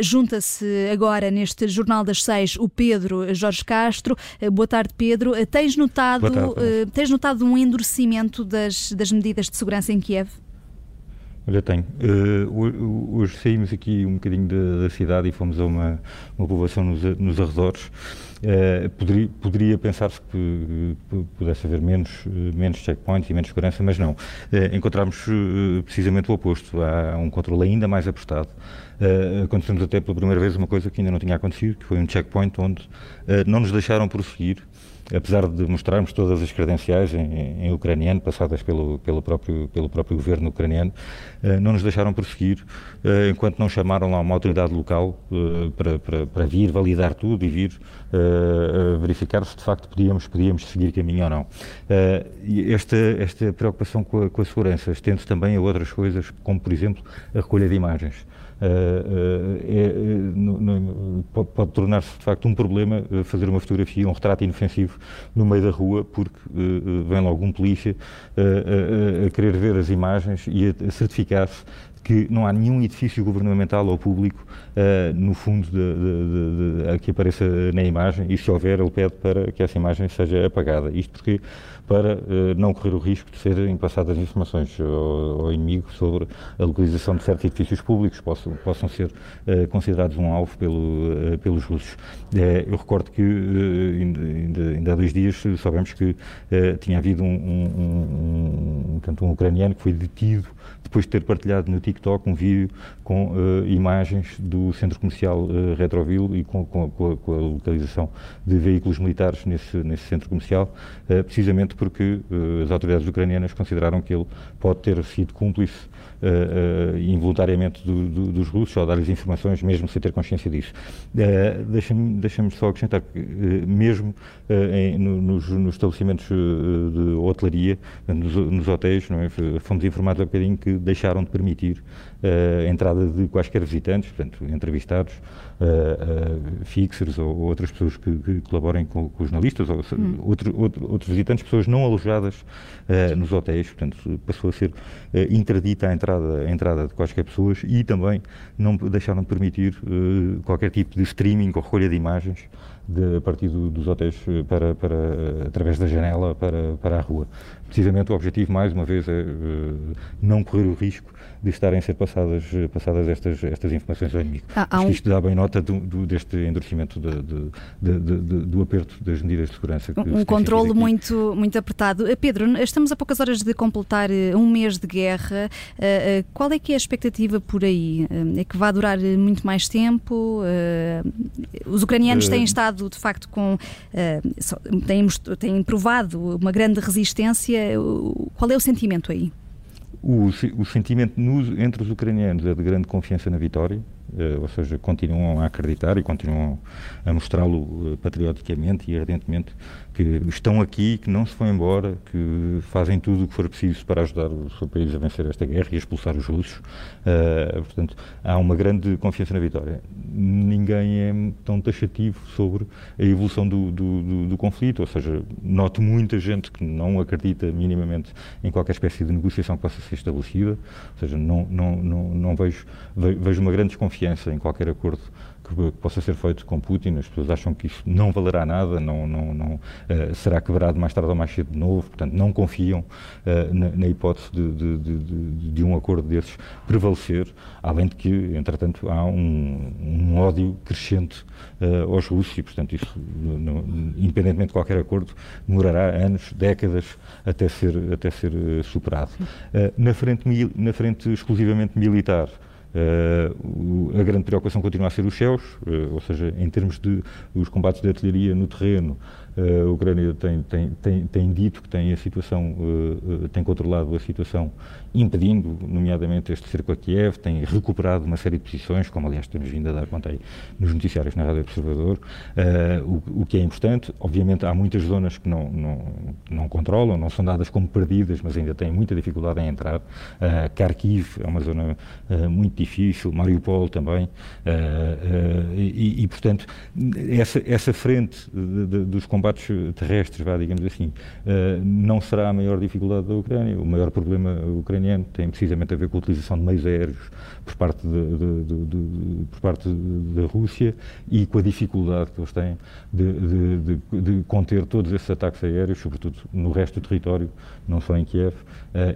Junta-se agora neste Jornal das Seis o Pedro Jorge Castro. boa tarde, Pedro. tens, notado, tarde. tens notado um endurecimento das, das medidas de segurança em Kiev? Olha, tenho. Uh, hoje saímos aqui um bocadinho da, da, cidade e fomos a uma, uma povoação nos, nos arredores. Uh, poderia, poderia pensar-se que uh, pudesse haver menos, menos checkpoints e menos segurança, mas não. encontramos precisamente o oposto. Há um controle ainda mais apostado. acontecemos até pela primeira vez uma coisa que ainda não tinha acontecido, que foi um checkpoint onde não nos deixaram prosseguir apesar de mostrarmos todas as credenciais em, em ucraniano, passadas pelo, pelo, próprio, pelo próprio governo ucraniano, uh, não nos deixaram prosseguir uh, enquanto não chamaram lá uma autoridade local uh, para, para, para, vir validar tudo e vir verificar se de facto podíamos, podíamos seguir caminho ou não. esta, esta preocupação com a, com a segurança estende-se também a outras coisas, como por exemplo a recolha de imagens. É, no, no, pode, pode tornar-se de facto um problema fazer uma fotografia, um retrato inofensivo no meio da rua, porque vem logo um polícia a querer ver as imagens e a certificar-se que não há nenhum edifício governamental ou público uh, no fundo de, de, de, que apareça na imagem e se houver ele pede para que essa imagem seja apagada. Isto porque para uh, não correr o risco de serem passadas informações ao, ao, inimigo sobre a localização de certos edifícios públicos possam, possam ser uh, considerados um alvo pelo, pelos russos. eu recordo que ainda, há dois dias soubemos que tinha havido um, um, um, um, um ucraniano que foi detido depois de ter partilhado no TikTok um vídeo com uh, imagens do centro comercial uh, Retroville e com, com, com, a, com, a, localização de veículos militares nesse, nesse centro comercial, uh, precisamente porque as autoridades ucranianas consideraram que ele pode ter sido cúmplice involuntariamente do, do, dos russos ao dar-lhes informações, mesmo sem ter consciência disso. Deixa-me deixa só acrescentar que, mesmo em, no, nos, nos, estabelecimentos de hotelaria, nos, nos hotéis, é? fomos informados há bocadinho que deixaram de permitir uh, a entrada de quaisquer visitantes, portanto, entrevistados, uh, uh, fixers ou, ou, outras pessoas que, que colaborem com, com, os jornalistas, ou hum. outro, outro, outros visitantes, pessoas não alojadas nos hotéis, portanto, passou a ser interdita a entrada, a entrada de quaisquer pessoas e também não deixaram de permitir qualquer tipo de streaming ou recolha de imagens de, a partir do, dos hotéis para, para, através da janela para, para a rua. Precisamente o objetivo, mais uma vez, é não correr o risco de estarem a ser passadas, passadas estas, estas informações ao inimigo. Ah, um... Isto dá bem nota do, do, deste endurecimento de, de, de, do aperto das medidas de segurança. um controle muito, muito apertado. Eh, Pedro, estamos a poucas horas de completar eh, um mês de guerra. Eh, qual é que é a expectativa por aí? É que vai durar muito mais tempo? Os ucranianos têm estado, de facto, com. têm, têm provado uma grande resistência. Qual é o sentimento aí? O, o sentimento nos, entre os ucranianos é de grande confiança na vitória, ou seja, continuam a acreditar e continuam a mostrá-lo uh, patrioticamente e ardentemente que estão aqui, que não se vão embora, que fazem tudo o que for preciso para ajudar o seu país a vencer esta guerra e a expulsar os russos. Uh, portanto, há uma grande confiança na vitória. Ninguém é tão taxativo sobre a evolução do, do, do, do conflito, ou seja, noto muita gente que não acredita minimamente em qualquer espécie de negociação que possa ser estabelecida, ou seja, não, não, não, não vejo, vejo uma grande desconfiança em qualquer acordo que possa ser feito com Putin. As pessoas acham que isso não valerá nada, não, não, não uh, será quebrado mais tarde ou mais cedo de novo. Portanto, não confiam uh, na, na, hipótese de, de, de, de, um acordo desses prevalecer, além de que, entretanto, há um, um ódio crescente uh, aos russos e, portanto, isso, independentemente de qualquer acordo, demorará anos, décadas até ser, até ser superado. na, frente, na frente exclusivamente militar, Uh, a grande preocupação continua a ser os céus, uh, ou seja, em termos de os combates de artilharia no terreno, uh, a Ucrânia tem, tem, tem, tem, dito que tem a situação, tem controlado a situação, impedindo, nomeadamente, este cerco a Kiev, tem recuperado uma série de posições, como aliás temos vindo a dar conta aí nos noticiários na Rádio Observador, o, o, que é importante. Obviamente há muitas zonas que não, não, não controlam, não são dadas como perdidas, mas ainda têm muita dificuldade em entrar. Kharkiv é uma zona muito difícil difícil, Mariupol também, e, e, portanto, essa, essa frente de, de, dos combates terrestres, vá, digamos assim, não será a maior dificuldade da Ucrânia. O maior problema ucraniano tem precisamente a ver com a utilização de meios aéreos por parte, de, por parte da Rússia e com a dificuldade que eles têm de, conter todos esses ataques aéreos, sobretudo no resto do território, não só em Kiev,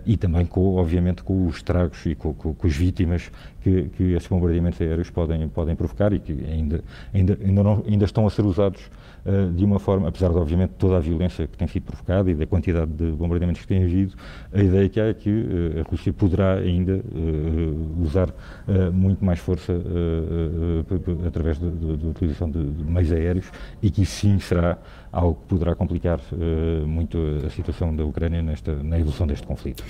e também, com, obviamente, com os estragos e com, com, com as vítimas que, que esses bombardeamentos aéreos podem, podem provocar e que ainda, ainda, ainda, não, ainda estão a ser usados uh, de uma forma, apesar de, obviamente, toda a violência que tem sido provocada e da quantidade de bombardeamentos que tem havido, a ideia que há é que uh, a Rússia poderá ainda uh, usar muito mais força através da utilização de, de, meios aéreos e que isso sim será algo que poderá complicar muito a situação da Ucrânia nesta, na evolução deste conflito.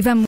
E vamos